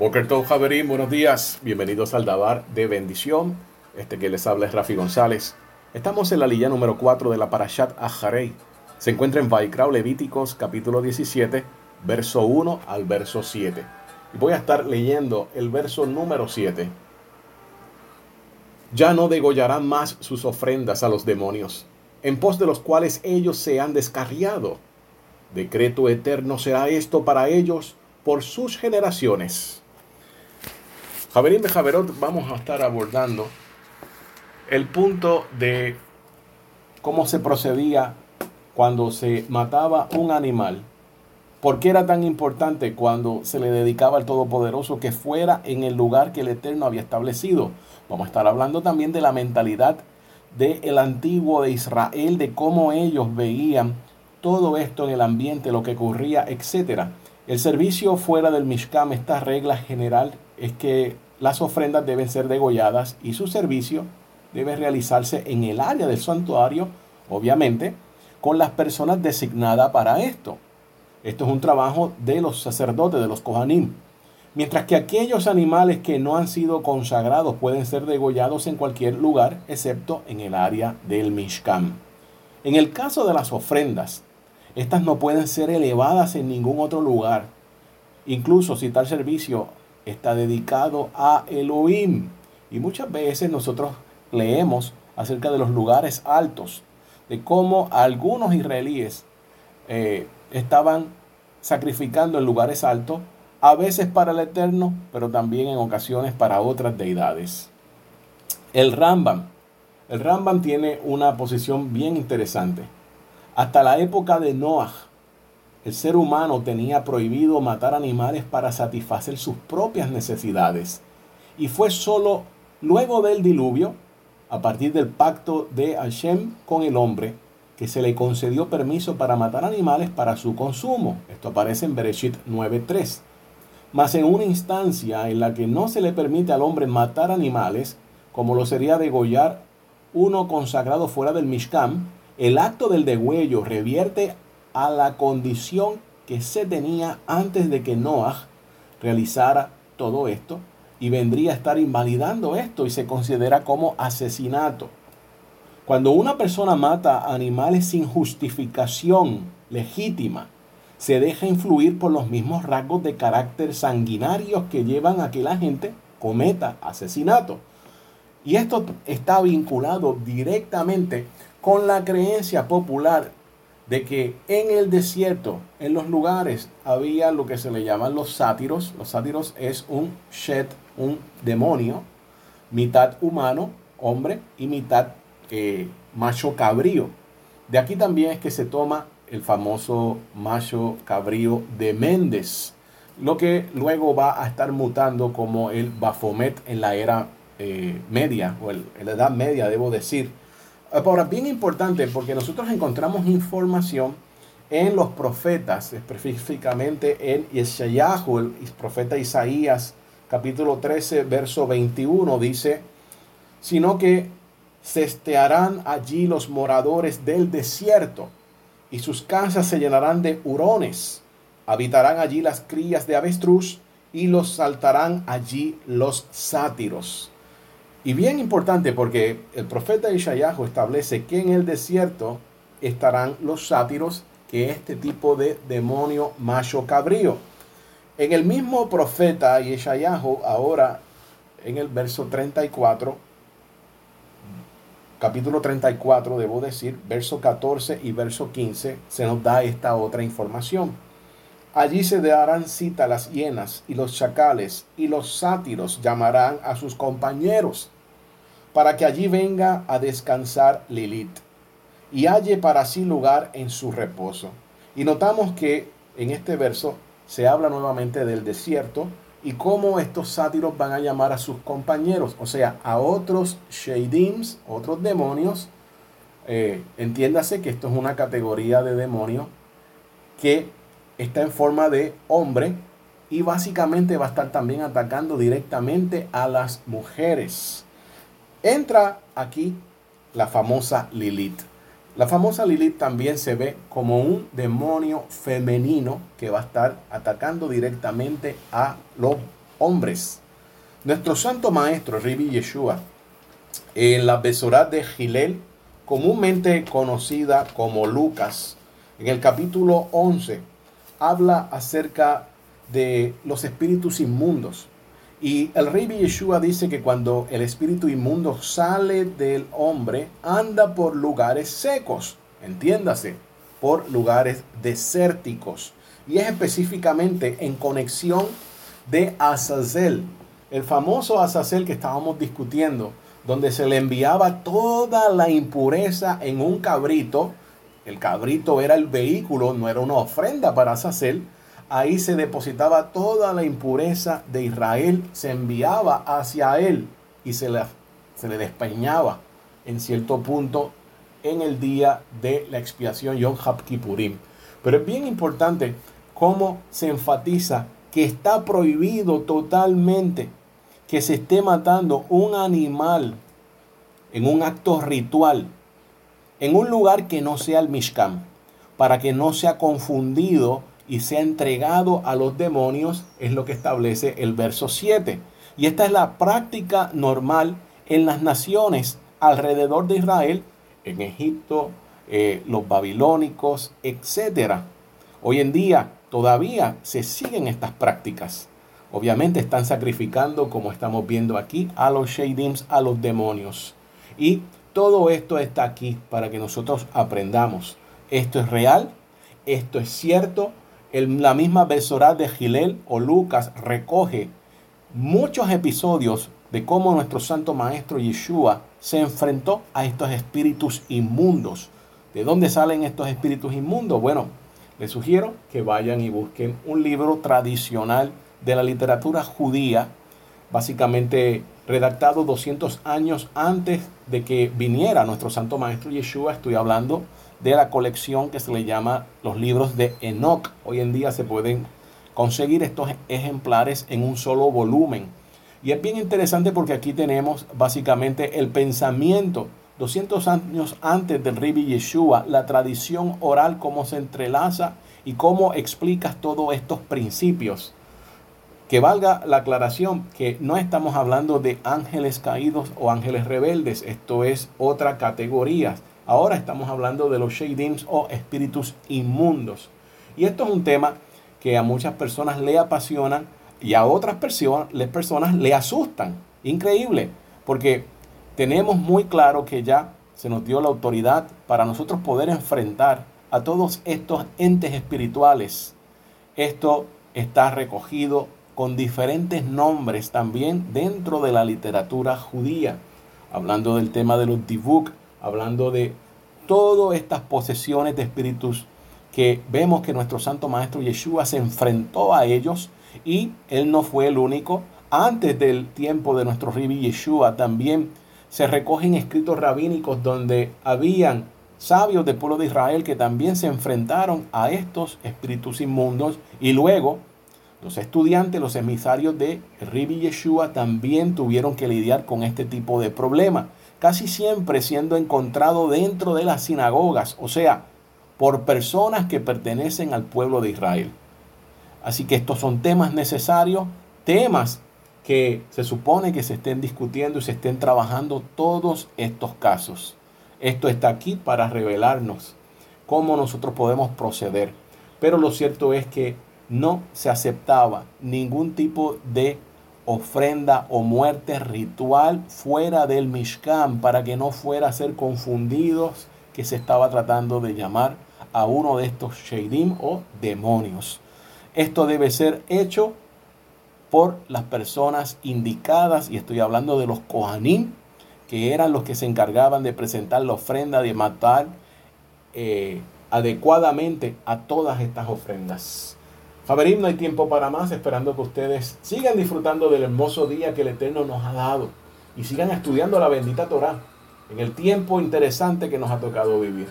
Boker Tov Javerín, buenos días. Bienvenidos al Dabar de Bendición. Este que les habla es Rafi González. Estamos en la lilla número 4 de la Parashat Aharei. Se encuentra en Vaikrao Levíticos, capítulo 17, verso 1 al verso 7. Y voy a estar leyendo el verso número 7. Ya no degollarán más sus ofrendas a los demonios, en pos de los cuales ellos se han descarriado. Decreto eterno será esto para ellos por sus generaciones. Javerín Javerot vamos a estar abordando el punto de cómo se procedía cuando se mataba un animal. ¿Por qué era tan importante cuando se le dedicaba al Todopoderoso que fuera en el lugar que el Eterno había establecido? Vamos a estar hablando también de la mentalidad del antiguo de Israel, de cómo ellos veían todo esto en el ambiente, lo que ocurría, etc. El servicio fuera del Mishkam, esta regla general es que las ofrendas deben ser degolladas y su servicio debe realizarse en el área del santuario, obviamente, con las personas designadas para esto. Esto es un trabajo de los sacerdotes, de los Kohanim. Mientras que aquellos animales que no han sido consagrados pueden ser degollados en cualquier lugar, excepto en el área del Mishkan. En el caso de las ofrendas, estas no pueden ser elevadas en ningún otro lugar. Incluso si tal servicio está dedicado a Elohim. Y muchas veces nosotros leemos acerca de los lugares altos, de cómo algunos israelíes eh, estaban sacrificando en lugares altos, a veces para el Eterno, pero también en ocasiones para otras deidades. El Rambam. El Rambam tiene una posición bien interesante. Hasta la época de Noah, el ser humano tenía prohibido matar animales para satisfacer sus propias necesidades. Y fue solo luego del diluvio, a partir del pacto de Hashem con el hombre, que se le concedió permiso para matar animales para su consumo. Esto aparece en Bereshit 9.3. Mas en una instancia en la que no se le permite al hombre matar animales, como lo sería degollar uno consagrado fuera del Mishkan, el acto del degüello revierte a la condición que se tenía antes de que Noah realizara todo esto y vendría a estar invalidando esto y se considera como asesinato. Cuando una persona mata animales sin justificación legítima, se deja influir por los mismos rasgos de carácter sanguinarios que llevan a que la gente cometa asesinato. Y esto está vinculado directamente con la creencia popular de que en el desierto, en los lugares, había lo que se le llaman los sátiros. Los sátiros es un shet, un demonio, mitad humano, hombre, y mitad eh, macho cabrío. De aquí también es que se toma el famoso macho cabrío de Méndez, lo que luego va a estar mutando como el Bafomet en la era eh, media, o en la edad media, debo decir Ahora, bien importante porque nosotros encontramos información en los profetas, específicamente en Yeshayahu, el profeta Isaías, capítulo 13, verso 21, dice, sino que cestearán allí los moradores del desierto, y sus casas se llenarán de hurones, habitarán allí las crías de avestruz, y los saltarán allí los sátiros. Y bien importante porque el profeta Ishayahu establece que en el desierto estarán los sátiros, que es este tipo de demonio macho cabrío. En el mismo profeta Ishayahu, ahora en el verso 34, capítulo 34, debo decir, verso 14 y verso 15, se nos da esta otra información. Allí se darán cita las hienas y los chacales y los sátiros llamarán a sus compañeros para que allí venga a descansar Lilith y halle para sí lugar en su reposo. Y notamos que en este verso se habla nuevamente del desierto y cómo estos sátiros van a llamar a sus compañeros, o sea, a otros shadims, otros demonios. Eh, entiéndase que esto es una categoría de demonio que está en forma de hombre y básicamente va a estar también atacando directamente a las mujeres. Entra aquí la famosa Lilith. La famosa Lilith también se ve como un demonio femenino que va a estar atacando directamente a los hombres. Nuestro santo maestro, Ribi Yeshua, en la Besorat de Gilel, comúnmente conocida como Lucas, en el capítulo 11, habla acerca de los espíritus inmundos. Y el rey Yeshua dice que cuando el espíritu inmundo sale del hombre, anda por lugares secos, entiéndase, por lugares desérticos. Y es específicamente en conexión de Azazel, el famoso Azazel que estábamos discutiendo, donde se le enviaba toda la impureza en un cabrito. El cabrito era el vehículo, no era una ofrenda para Azazel ahí se depositaba toda la impureza de Israel, se enviaba hacia él y se le, se le despeñaba en cierto punto en el día de la expiación Yom Kippurim. Pero es bien importante cómo se enfatiza que está prohibido totalmente que se esté matando un animal en un acto ritual en un lugar que no sea el Mishkan, para que no sea confundido y se ha entregado a los demonios, es lo que establece el verso 7. Y esta es la práctica normal en las naciones alrededor de Israel, en Egipto, eh, los babilónicos, etc. Hoy en día todavía se siguen estas prácticas. Obviamente están sacrificando, como estamos viendo aquí, a los Shadims, a los demonios. Y todo esto está aquí para que nosotros aprendamos. Esto es real, esto es cierto, la misma Besorá de Gilel o Lucas recoge muchos episodios de cómo nuestro Santo Maestro Yeshua se enfrentó a estos espíritus inmundos. ¿De dónde salen estos espíritus inmundos? Bueno, les sugiero que vayan y busquen un libro tradicional de la literatura judía, básicamente redactado 200 años antes de que viniera nuestro Santo Maestro Yeshua. Estoy hablando de la colección que se le llama los libros de Enoch. Hoy en día se pueden conseguir estos ejemplares en un solo volumen. Y es bien interesante porque aquí tenemos básicamente el pensamiento 200 años antes del Ribi Yeshua, la tradición oral, cómo se entrelaza y cómo explicas todos estos principios. Que valga la aclaración que no estamos hablando de ángeles caídos o ángeles rebeldes, esto es otra categoría. Ahora estamos hablando de los shadims o espíritus inmundos. Y esto es un tema que a muchas personas le apasionan y a otras personas, personas le asustan. Increíble, porque tenemos muy claro que ya se nos dio la autoridad para nosotros poder enfrentar a todos estos entes espirituales. Esto está recogido con diferentes nombres también dentro de la literatura judía, hablando del tema de los divuk, hablando de todas estas posesiones de espíritus que vemos que nuestro Santo Maestro Yeshua se enfrentó a ellos y él no fue el único. Antes del tiempo de nuestro Ribi Yeshua también se recogen escritos rabínicos donde habían sabios del pueblo de Israel que también se enfrentaron a estos espíritus inmundos y luego los estudiantes, los emisarios de Ribi Yeshua también tuvieron que lidiar con este tipo de problema casi siempre siendo encontrado dentro de las sinagogas, o sea, por personas que pertenecen al pueblo de Israel. Así que estos son temas necesarios, temas que se supone que se estén discutiendo y se estén trabajando todos estos casos. Esto está aquí para revelarnos cómo nosotros podemos proceder. Pero lo cierto es que no se aceptaba ningún tipo de ofrenda o muerte ritual fuera del Mishkan para que no fuera a ser confundidos que se estaba tratando de llamar a uno de estos Sheidim o demonios. Esto debe ser hecho por las personas indicadas, y estoy hablando de los Kohanim, que eran los que se encargaban de presentar la ofrenda, de matar eh, adecuadamente a todas estas ofrendas. Faberim, no hay tiempo para más, esperando que ustedes sigan disfrutando del hermoso día que el Eterno nos ha dado y sigan estudiando la bendita Torah en el tiempo interesante que nos ha tocado vivir.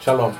Shalom.